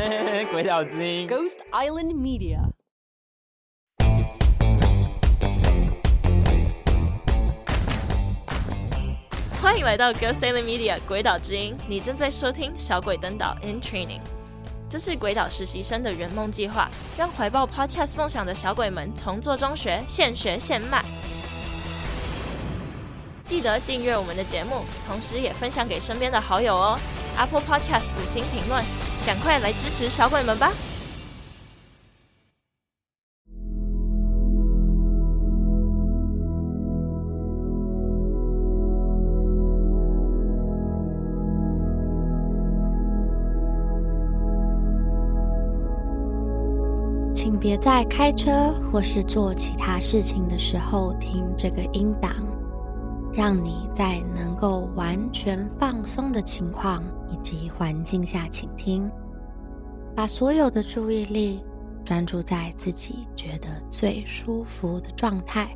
鬼岛之音，Ghost Island Media。欢迎来到 Ghost Island Media 鬼岛之音，你正在收听小鬼登岛 in training。这是鬼岛实习生的圆梦计划，让怀抱 Podcast 梦想的小鬼们从做中学，现学现卖。记得订阅我们的节目，同时也分享给身边的好友哦。Apple Podcast 五星评论，赶快来支持小鬼们吧！请别在开车或是做其他事情的时候听这个音档。让你在能够完全放松的情况以及环境下倾听，把所有的注意力专注在自己觉得最舒服的状态。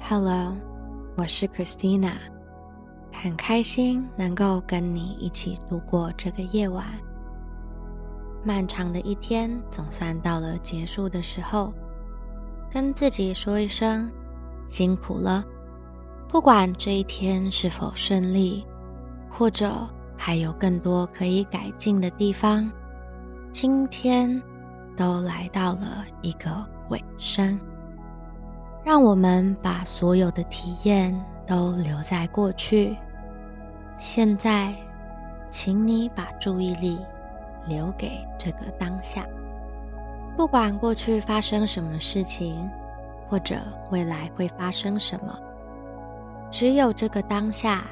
Hello，我是 Christina，很开心能够跟你一起度过这个夜晚。漫长的一天总算到了结束的时候。跟自己说一声辛苦了，不管这一天是否顺利，或者还有更多可以改进的地方，今天都来到了一个尾声。让我们把所有的体验都留在过去。现在，请你把注意力留给这个当下。不管过去发生什么事情，或者未来会发生什么，只有这个当下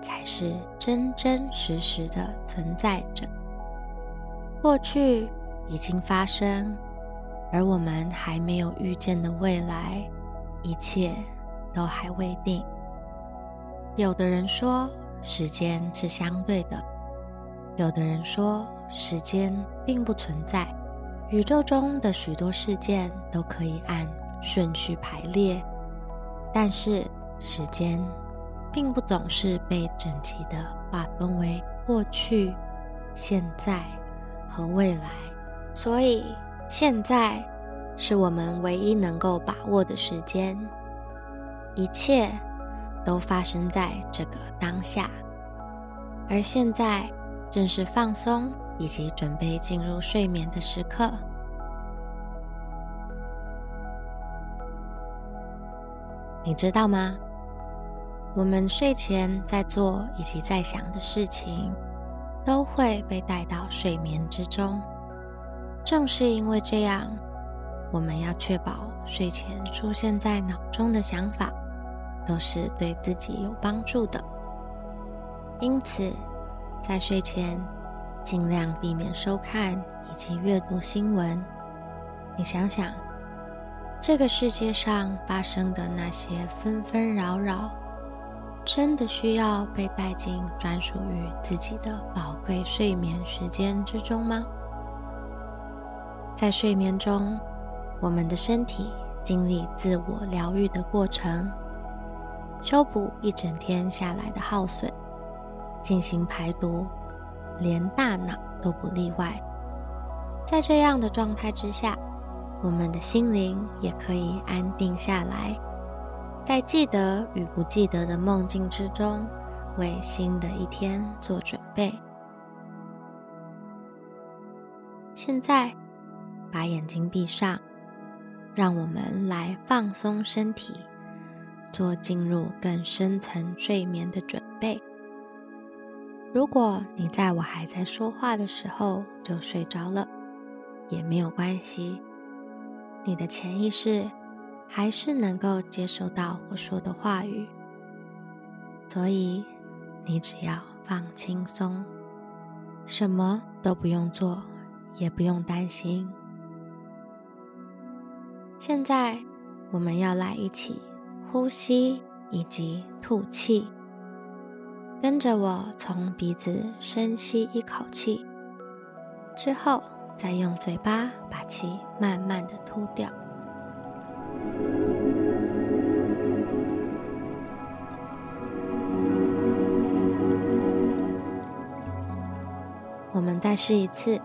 才是真真实实的存在着。过去已经发生，而我们还没有遇见的未来，一切都还未定。有的人说时间是相对的，有的人说时间并不存在。宇宙中的许多事件都可以按顺序排列，但是时间并不总是被整齐地划分为过去、现在和未来。所以现在是我们唯一能够把握的时间，一切都发生在这个当下，而现在正是放松。以及准备进入睡眠的时刻，你知道吗？我们睡前在做以及在想的事情，都会被带到睡眠之中。正是因为这样，我们要确保睡前出现在脑中的想法，都是对自己有帮助的。因此，在睡前，尽量避免收看以及阅读新闻。你想想，这个世界上发生的那些纷纷扰扰，真的需要被带进专属于自己的宝贵睡眠时间之中吗？在睡眠中，我们的身体经历自我疗愈的过程，修补一整天下来的耗损，进行排毒。连大脑都不例外。在这样的状态之下，我们的心灵也可以安定下来，在记得与不记得的梦境之中，为新的一天做准备。现在，把眼睛闭上，让我们来放松身体，做进入更深层睡眠的准备。如果你在我还在说话的时候就睡着了，也没有关系，你的潜意识还是能够接收到我说的话语，所以你只要放轻松，什么都不用做，也不用担心。现在我们要来一起呼吸以及吐气。跟着我从鼻子深吸一口气，之后再用嘴巴把气慢慢的吐掉。我们再试一次。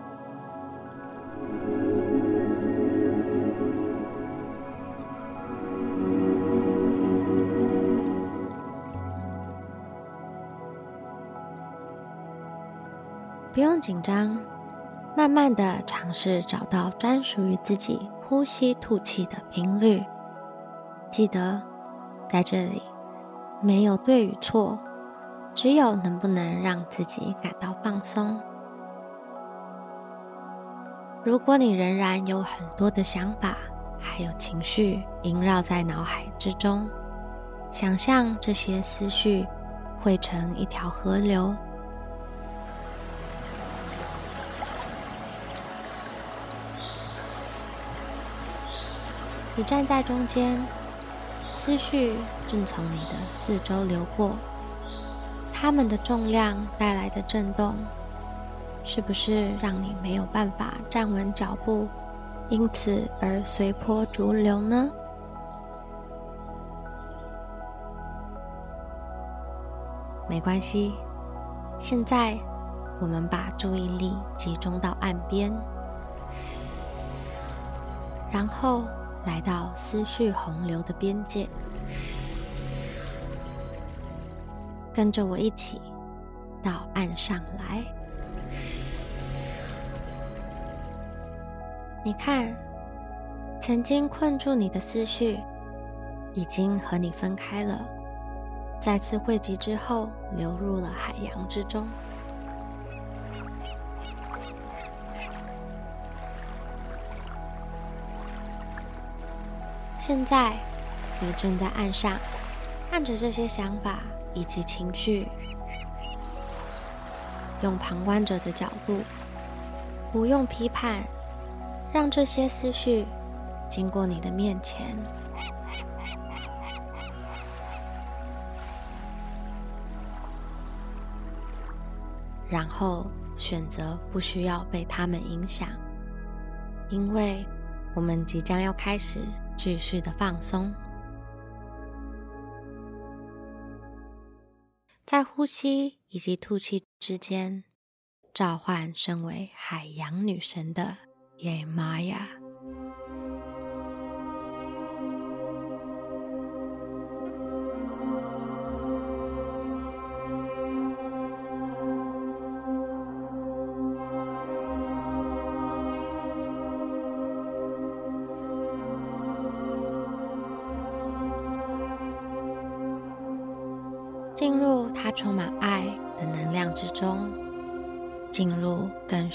不用紧张，慢慢的尝试找到专属于自己呼吸吐气的频率。记得，在这里没有对与错，只有能不能让自己感到放松。如果你仍然有很多的想法，还有情绪萦绕在脑海之中，想象这些思绪汇成一条河流。你站在中间，思绪正从你的四周流过，它们的重量带来的震动，是不是让你没有办法站稳脚步，因此而随波逐流呢？没关系，现在我们把注意力集中到岸边，然后。来到思绪洪流的边界，跟着我一起到岸上来。你看，曾经困住你的思绪，已经和你分开了，再次汇集之后，流入了海洋之中。现在，你正在岸上，看着这些想法以及情绪，用旁观者的角度，不用批判，让这些思绪经过你的面前，然后选择不需要被他们影响，因为我们即将要开始。继续的放松，在呼吸以及吐气之间，召唤身为海洋女神的耶玛雅。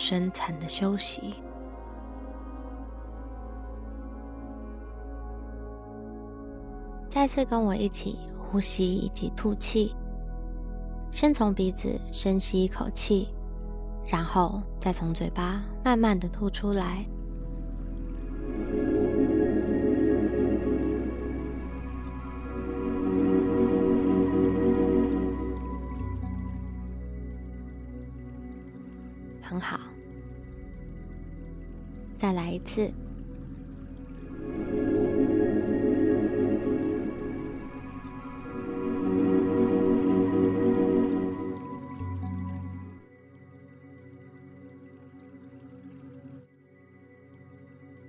深层的休息。再次跟我一起呼吸以及吐气，先从鼻子深吸一口气，然后再从嘴巴慢慢的吐出来。很好，再来一次。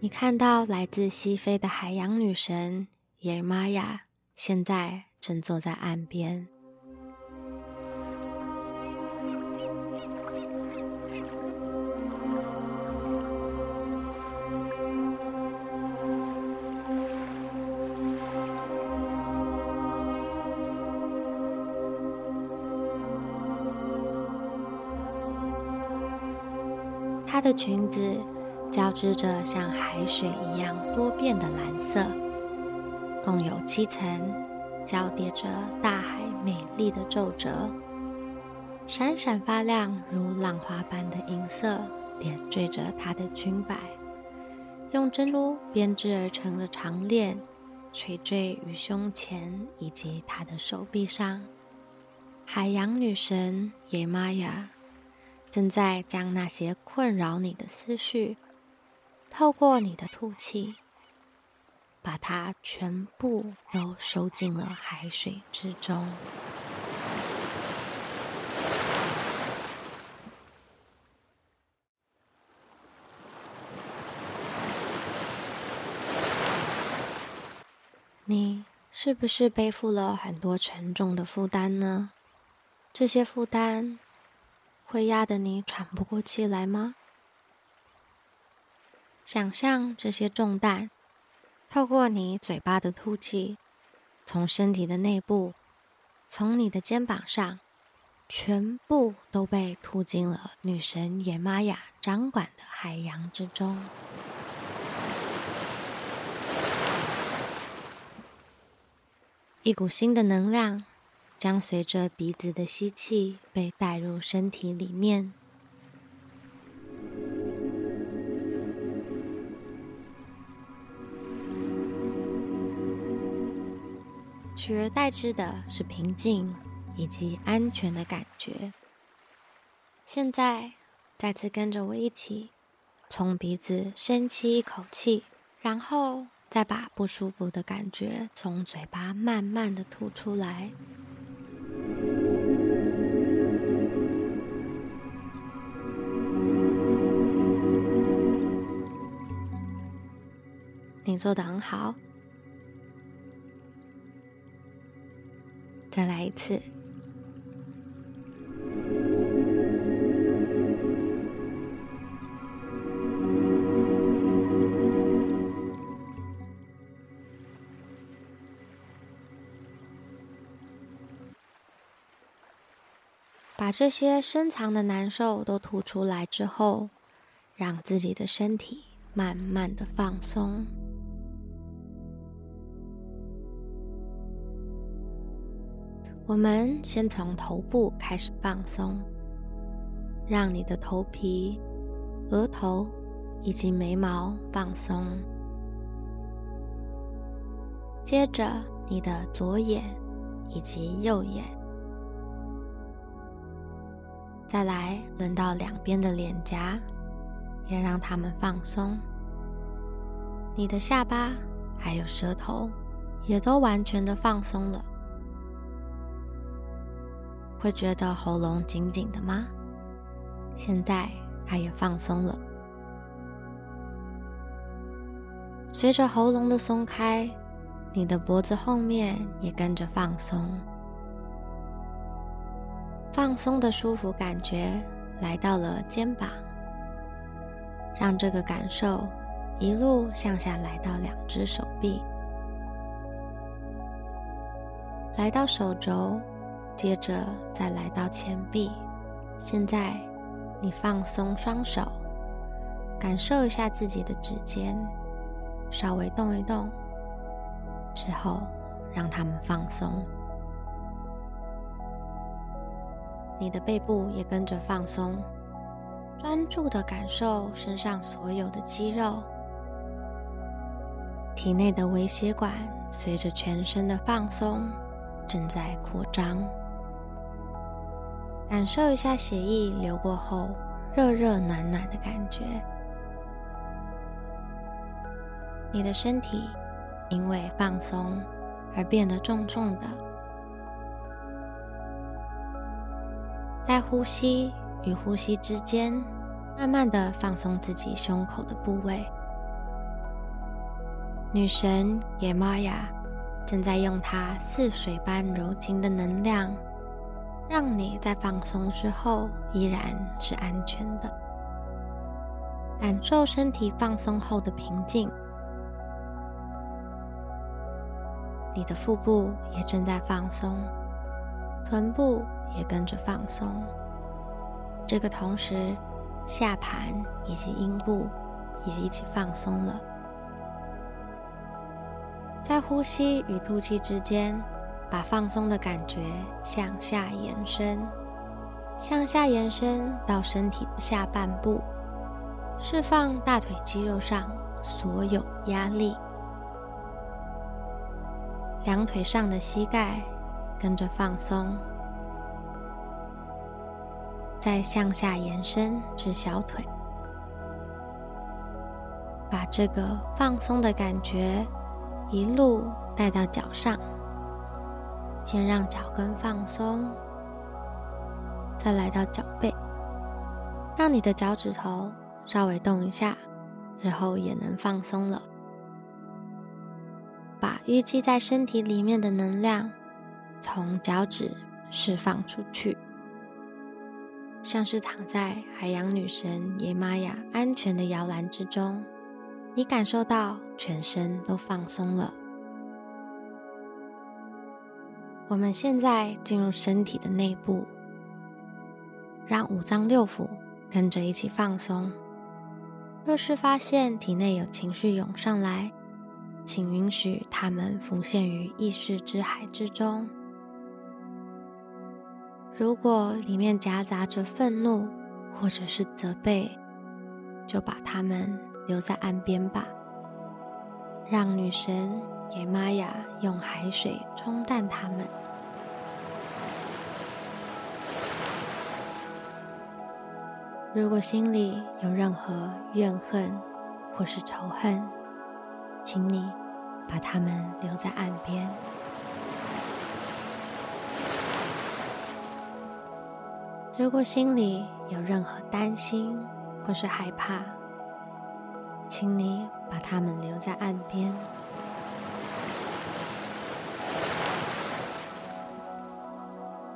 你看到来自西非的海洋女神叶玛雅，现在正坐在岸边。的裙子交织着像海水一样多变的蓝色，共有七层，交叠着大海美丽的皱褶，闪闪发亮如浪花般的银色点缀着她的裙摆，用珍珠编织而成的长链垂坠于胸前以及她的手臂上。海洋女神叶玛雅。正在将那些困扰你的思绪透过你的吐气把它全部都收进了海水之中。你是不是背负了很多沉重的负担呢？这些负担会压得你喘不过气来吗？想象这些重担透过你嘴巴的吐气，从身体的内部，从你的肩膀上，全部都被吐进了女神野玛雅掌管的海洋之中。一股新的能量将随着鼻子的吸气被带入身体里面，取而代之的是平静以及安全的感觉。现在，再次跟着我一起，从鼻子深吸一口气，然后。再把不舒服的感觉从嘴巴慢慢的吐出来。你做的很好，再来一次。把这些深藏的难受都吐出来之后，让自己的身体慢慢的放松。我们先从头部开始放松，让你的头皮、额头以及眉毛放松。接着，你的左眼以及右眼。再来，轮到两边的脸颊，也让它们放松。你的下巴还有舌头，也都完全的放松了。会觉得喉咙紧紧的吗？现在它也放松了。随着喉咙的松开，你的脖子后面也跟着放松。放松的舒服感觉来到了肩膀，让这个感受一路向下来到两只手臂，来到手肘，接着再来到前臂。现在你放松双手，感受一下自己的指尖，稍微动一动，之后让它们放松。你的背部也跟着放松，专注的感受身上所有的肌肉，体内的微血管随着全身的放松正在扩张，感受一下血液流过后热热暖暖的感觉。你的身体因为放松而变得重重的。在呼吸与呼吸之间，慢慢的放松自己胸口的部位。女神野玛雅正在用她似水般柔情的能量，让你在放松之后依然是安全的。感受身体放松后的平静，你的腹部也正在放松，臀部。也跟着放松。这个同时，下盘以及阴部也一起放松了。在呼吸与吐气之间，把放松的感觉向下延伸，向下延伸到身体的下半部，释放大腿肌肉上所有压力。两腿上的膝盖跟着放松。再向下延伸至小腿，把这个放松的感觉一路带到脚上。先让脚跟放松，再来到脚背，让你的脚趾头稍微动一下，之后也能放松了。把淤积在身体里面的能量从脚趾释放出去，像是躺在海洋女神野玛雅安全的摇篮之中，你感受到全身都放松了。我们现在进入身体的内部，让五脏六腑跟着一起放松。若是发现体内有情绪涌上来，请允许它们浮现于意识之海之中。如果里面夹杂着愤怒或者是责备，就把它们留在岸边吧，让女神野玛雅用海水冲淡它们。如果心里有任何怨恨或是仇恨，请你把它们留在岸边。如果心里有任何担心或是害怕，请你把它们留在岸边。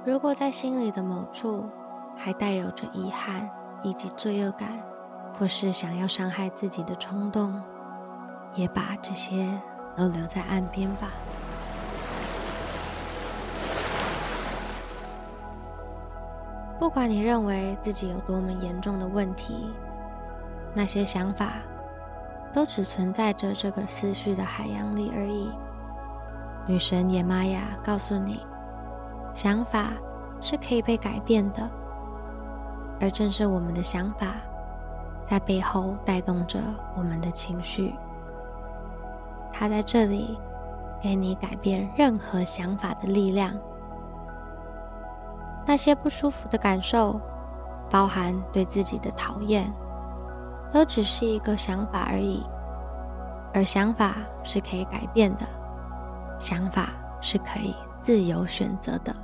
如果在心里的某处还带有着遗憾，以及罪恶感，或是想要伤害自己的冲动，也把这些都留在岸边吧。不管你认为自己有多么严重的问题，那些想法都只存在着这个思绪的海洋里而已。女神野玛雅告诉你，想法是可以被改变的。而正是我们的想法，在背后带动着我们的情绪。它在这里给你改变任何想法的力量。那些不舒服的感受，包含对自己的讨厌，都只是一个想法而已。而想法是可以改变的，想法是可以自由选择的。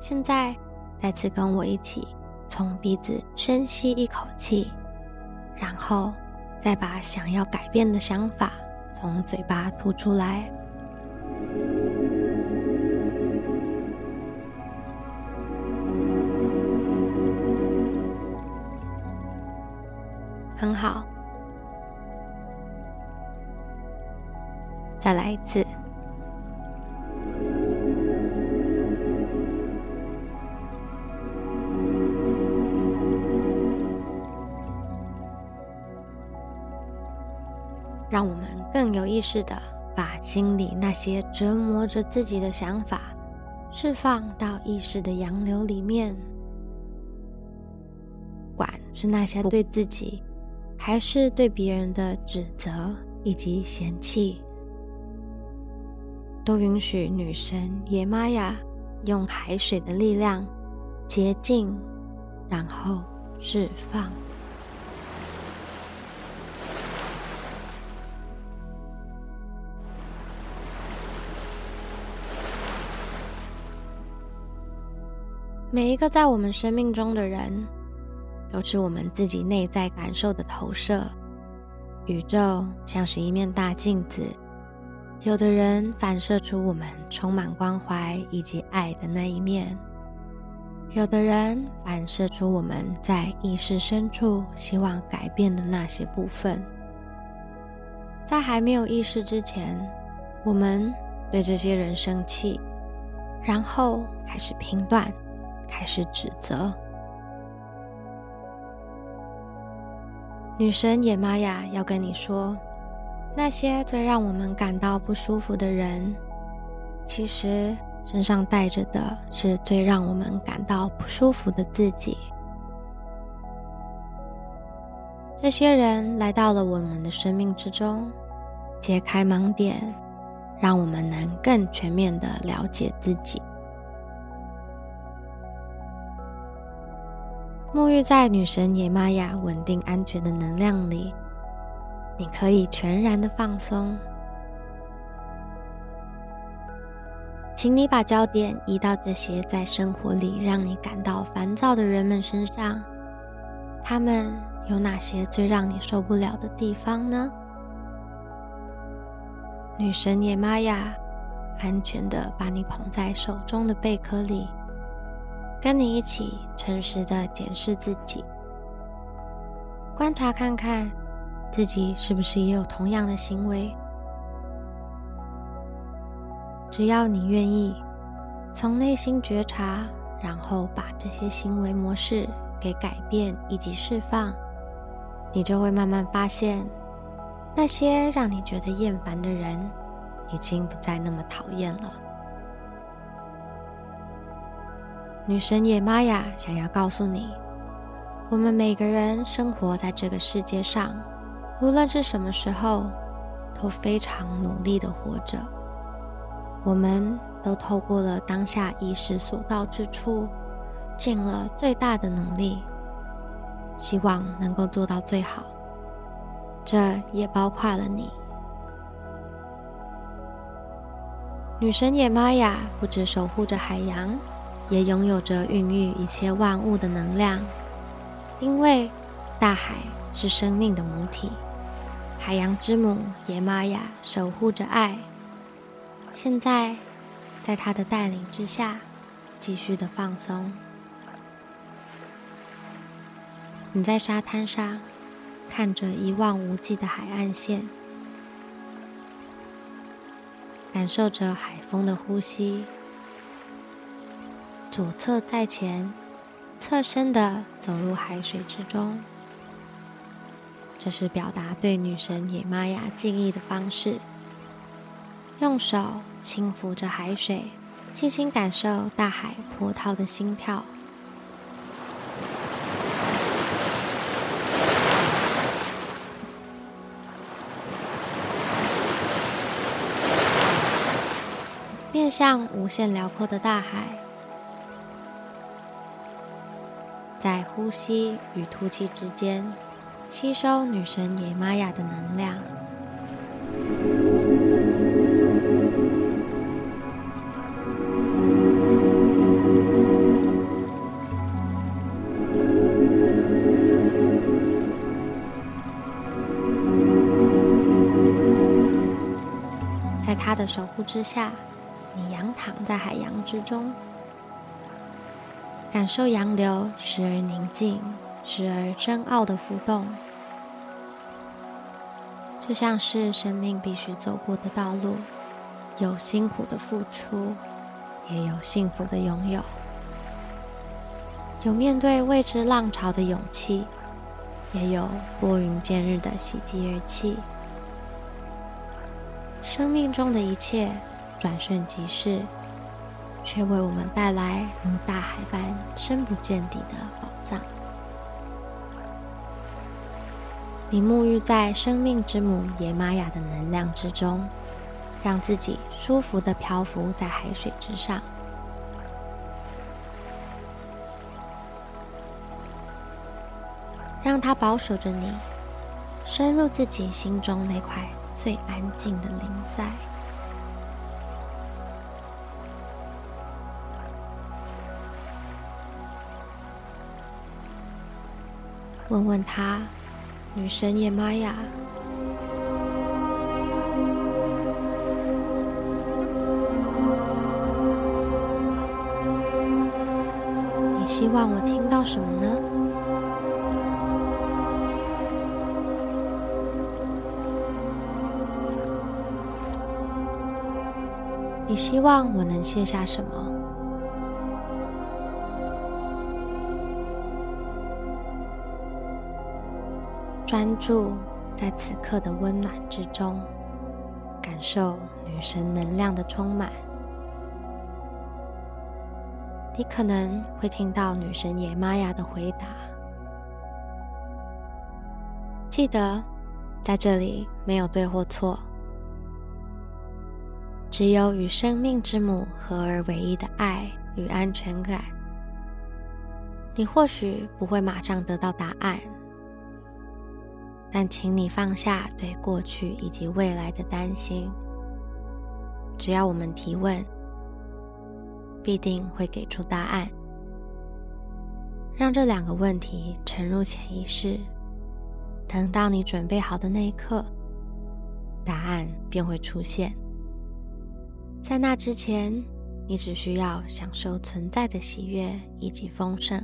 现在，再次跟我一起。从鼻子深吸一口气，然后再把想要改变的想法从嘴巴吐出来。很好，再来一次。更有意识的把心里那些折磨着自己的想法释放到意识的洋流里面。管是那些对自己，还是对别人的指责以及嫌弃，都允许女神野玛雅用海水的力量洁净，然后释放。每一个在我们生命中的人，都是我们自己内在感受的投射。宇宙像是一面大镜子，有的人反射出我们充满关怀以及爱的那一面，有的人反射出我们在意识深处希望改变的那些部分。在还没有意识之前，我们对这些人生气，然后开始评断。开始指责。女神野玛雅要跟你说，那些最让我们感到不舒服的人，其实身上带着的是最让我们感到不舒服的自己。这些人来到了我们的生命之中，揭开盲点，让我们能更全面的了解自己。沐浴在女神野玛雅稳定安全的能量里，你可以全然的放松。请你把焦点移到这些在生活里让你感到烦躁的人们身上，他们有哪些最让你受不了的地方呢？女神野玛雅安全的把你捧在手中的贝壳里，跟你一起诚实的检视自己，观察看看自己是不是也有同样的行为。只要你愿意从内心觉察，然后把这些行为模式给改变以及释放，你就会慢慢发现。那些让你觉得厌烦的人，已经不再那么讨厌了。女神野玛雅想要告诉你，我们每个人生活在这个世界上，无论是什么时候，都非常努力的活着。我们都透过了当下意识所到之处，尽了最大的努力，希望能够做到最好。这也包括了你。女神野玛雅不止守护着海洋，也拥有着孕育一切万物的能量。因为大海是生命的母体，海洋之母野玛雅守护着爱。现在，在她的带领之下，继续的放松。你在沙滩上。看着一望无际的海岸线，感受着海风的呼吸，左侧在前，侧身的走入海水之中。这是表达对女神野玛雅敬意的方式。用手轻抚着海水，静心感受大海波涛的心跳。面向无限辽阔的大海，在呼吸与吐气之间，吸收女神野玛雅的能量。在她的守护之下。你仰躺在海洋之中，感受洋流时而宁静、时而深奥的浮动，就像是生命必须走过的道路，有辛苦的付出，也有幸福的拥有，有面对未知浪潮的勇气，也有拨云见日的喜极而泣。生命中的一切。转瞬即逝，却为我们带来如大海般深不见底的宝藏。你沐浴在生命之母野玛雅的能量之中，让自己舒服的漂浮在海水之上，让它保守着你，深入自己心中那块最安静的灵在。问问他，女神野玛雅，你希望我听到什么呢？你希望我能卸下什么？专注在此刻的温暖之中，感受女神能量的充满。你可能会听到女神野玛雅的回答。记得，在这里没有对或错，只有与生命之母合而为一的爱与安全感。你或许不会马上得到答案。但请你放下对过去以及未来的担心。只要我们提问，必定会给出答案。让这两个问题沉入潜意识，等到你准备好的那一刻，答案便会出现。在那之前，你只需要享受存在的喜悦以及丰盛。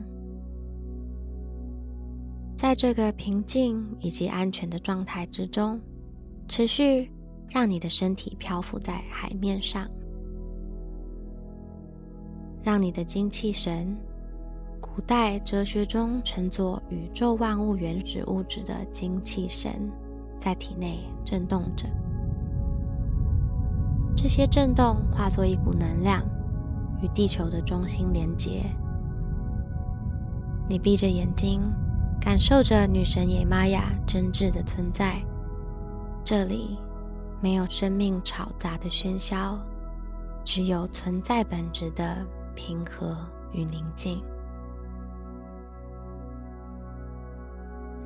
在这个平静以及安全的状态之中，持续让你的身体漂浮在海面上，让你的精气神，古代哲学中称作宇宙万物原始物质的精气神，在体内震动着。这些震动化作一股能量，与地球的中心连接。你闭着眼睛。感受着女神野玛雅真挚的存在，这里没有生命吵杂的喧嚣，只有存在本质的平和与宁静。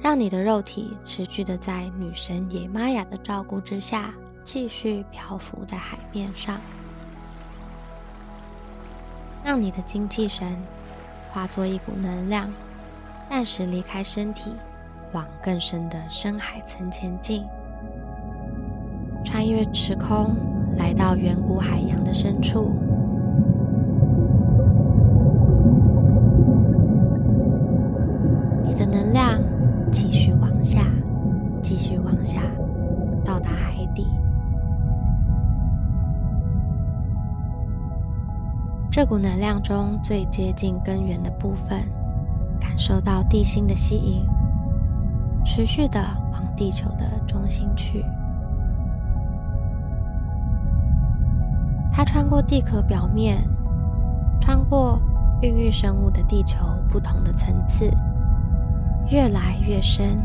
让你的肉体持续的在女神野玛雅的照顾之下，继续漂浮在海面上。让你的精气神化作一股能量。暂时离开身体，往更深的深海层前进，穿越时空，来到远古海洋的深处。你的能量继续往下，继续往下，到达海底。这股能量中最接近根源的部分。受到地心的吸引，持续的往地球的中心去。它穿过地壳表面，穿过孕育生物的地球不同的层次，越来越深，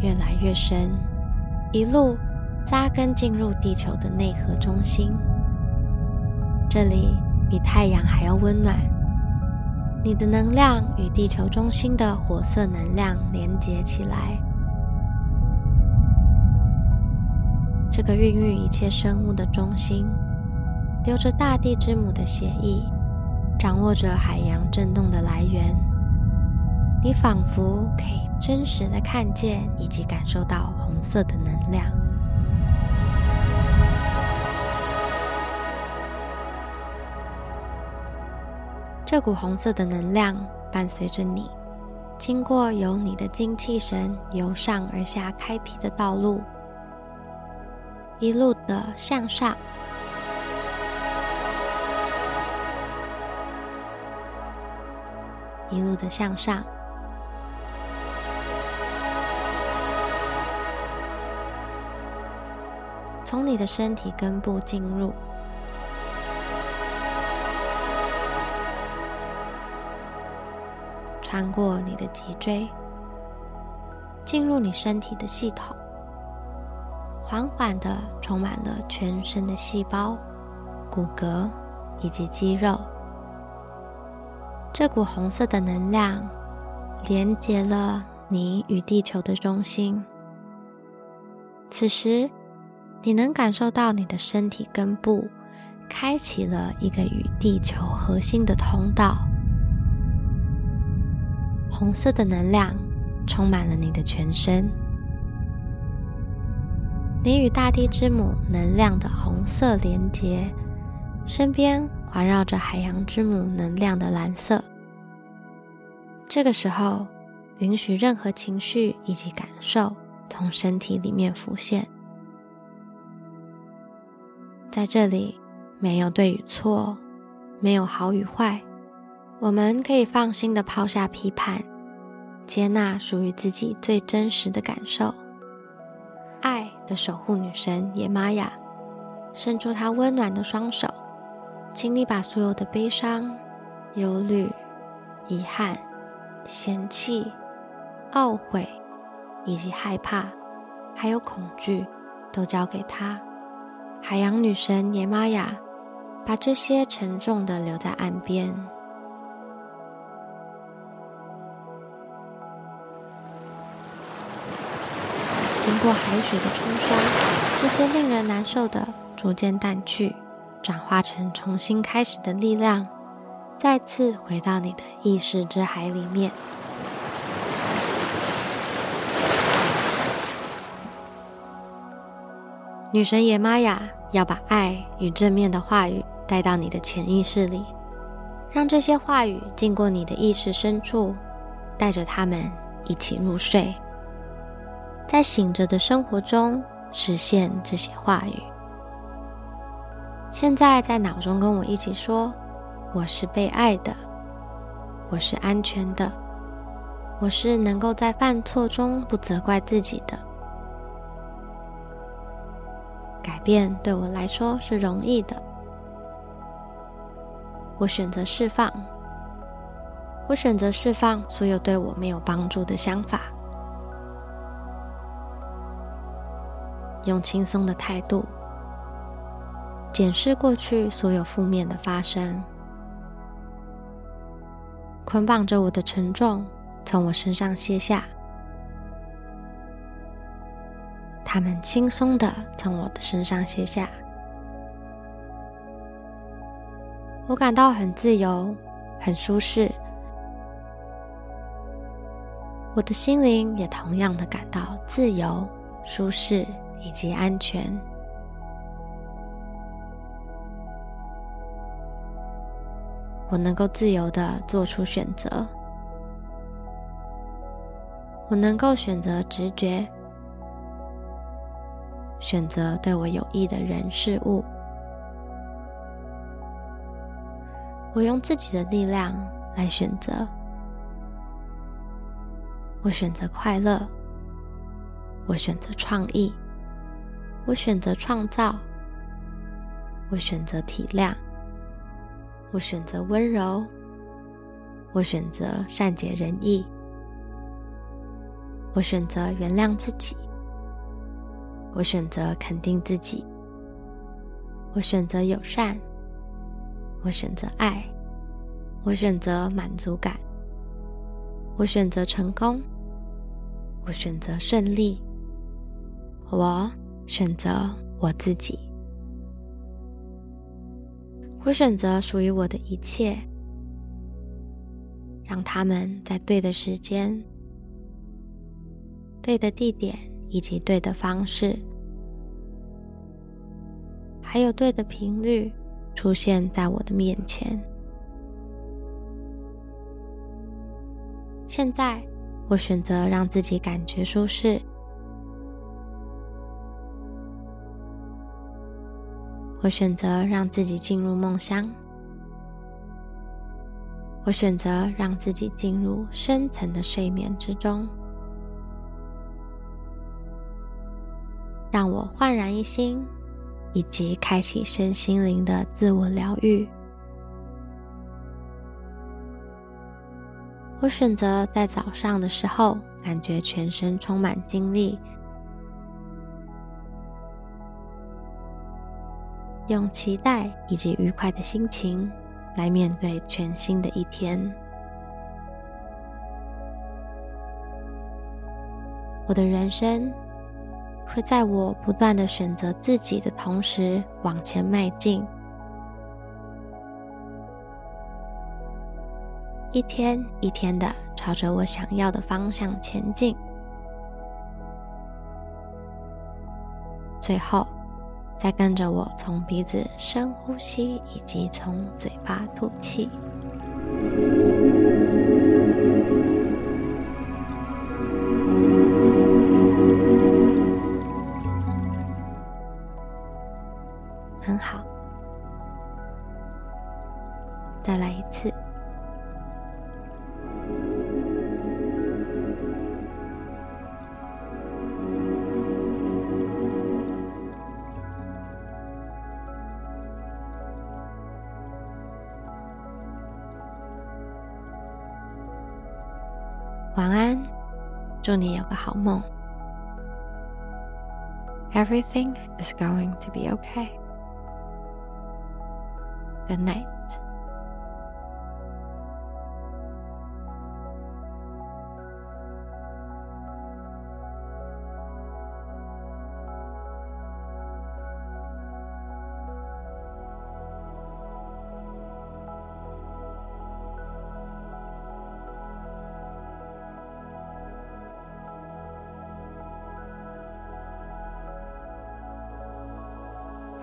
越来越深，一路扎根进入地球的内核中心。这里比太阳还要温暖。你的能量与地球中心的火色能量连接起来，这个孕育一切生物的中心，流着大地之母的血液，掌握着海洋震动的来源。你仿佛可以真实的看见以及感受到红色的能量。这股红色的能量伴随着你，经过由你的精气神由上而下开辟的道路，一路的向上，一路的向上，从你的身体根部进入。穿过你的脊椎，进入你身体的系统，缓缓地充满了全身的细胞、骨骼以及肌肉。这股红色的能量连接了你与地球的中心。此时，你能感受到你的身体根部开启了一个与地球核心的通道。红色的能量充满了你的全身，你与大地之母能量的红色连接，身边环绕着海洋之母能量的蓝色。这个时候，允许任何情绪以及感受从身体里面浮现。在这里，没有对与错，没有好与坏。我们可以放心的抛下批判，接纳属于自己最真实的感受。爱的守护女神野玛雅，伸出她温暖的双手，请你把所有的悲伤、忧虑、遗憾、嫌弃、懊悔，以及害怕，还有恐惧，都交给她。海洋女神野玛雅，把这些沉重的留在岸边。经过海水的冲刷，这些令人难受的逐渐淡去，转化成重新开始的力量，再次回到你的意识之海里面。女神野玛雅要把爱与正面的话语带到你的潜意识里，让这些话语经过你的意识深处，带着他们一起入睡，在醒着的生活中实现这些话语。现在在脑中跟我一起说：“我是被爱的，我是安全的，我是能够在犯错中不责怪自己的。”改变对我来说是容易的。我选择释放，我选择释放所有对我没有帮助的想法，用轻松的态度检视过去所有负面的发生，捆绑着我的沉重从我身上卸下。他们轻松地从我的身上卸下，我感到很自由，很舒适。我的心灵也同样的感到自由、舒适以及安全。我能够自由地做出选择，我能够选择直觉。选择对我有益的人事物，我用自己的力量来选择。我选择快乐，我选择创意，我选择创造，我选择体谅，我选择温柔，我选择善解人意，我选择原谅自己。我选择肯定自己，我选择友善，我选择爱，我选择满足感，我选择成功，我选择胜利，我选择我自己，我选择属于我的一切，让他们在对的时间、对的地点。以及对的方式，还有对的频率出现在我的面前。现在，我选择让自己感觉舒适。我选择让自己进入梦乡。我选择让自己进入深层的睡眠之中。让我焕然一新，以及开启身心灵的自我疗愈。我选择在早上的时候，感觉全身充满精力，用期待以及愉快的心情来面对全新的一天。我的人生。会在我不断的选择自己的同时往前迈进，一天一天的朝着我想要的方向前进。最后，再跟着我从鼻子深呼吸，以及从嘴巴吐气。Everything is going to be okay. Good night.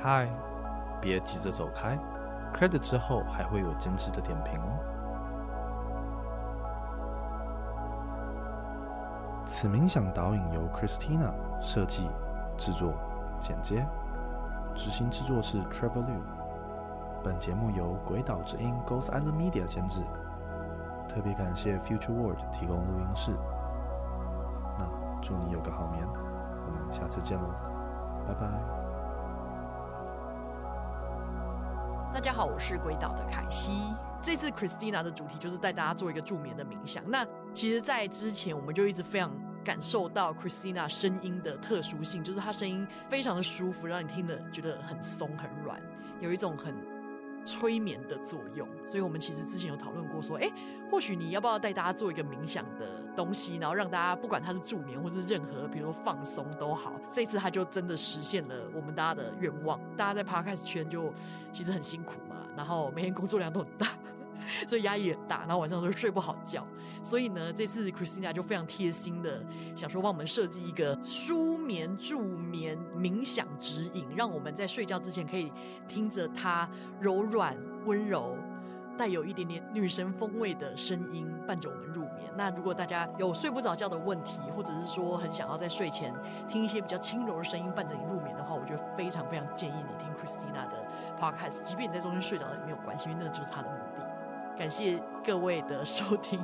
嗨，别急着走开，credit 之后还会有精致的点评哦。此冥想导引由 Christina 设计、制作、剪接，执行制作是 Trevor Liu。本节目由鬼岛之音 Ghost Island Media 监制，特别感谢 Future World 提供录音室。那祝你有个好眠，我们下次见喽，拜拜。好，我是鬼岛的凯西。这次 Christina 的主题就是带大家做一个助眠的冥想。那其实，在之前我们就一直非常感受到 Christina 声音的特殊性，就是她声音非常的舒服，让你听了觉得很松很软，有一种很催眠的作用。所以我们其实之前有讨论过，说，哎，或许你要不要带大家做一个冥想的东西，然后让大家不管它是助眠或是任何，比如说放松都好。这次他就真的实现了我们大家的愿望。大家在 Podcast 圈就其实很辛苦嘛，然后每天工作量都很大。所以压力很大，然后晚上都睡不好觉。所以呢，这次 Christina 就非常贴心的想说，帮我们设计一个舒眠助眠冥想指引，让我们在睡觉之前可以听着它柔软温柔、带有一点点女神风味的声音伴着我们入眠。那如果大家有睡不着觉的问题，或者是说很想要在睡前听一些比较轻柔的声音伴着你入眠的话，我觉得非常非常建议你听 Christina 的 Podcast，即便你在中间睡着了也没有关系，因为那就是他的目的。感谢各位的收听，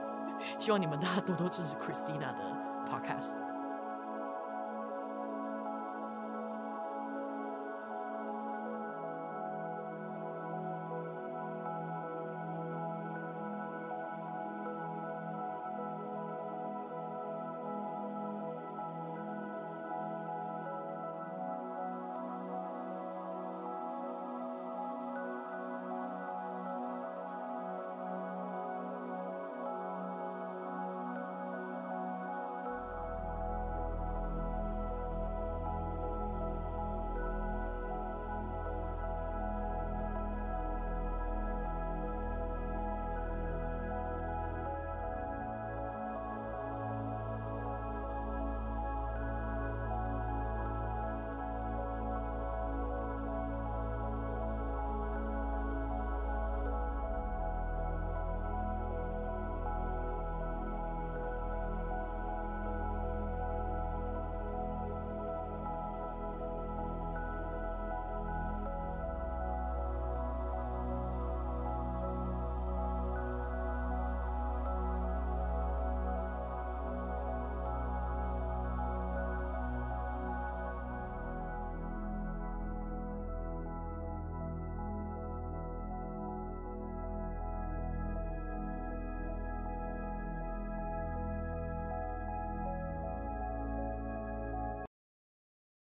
希望你们大家多多支持 Christina 的 Podcast。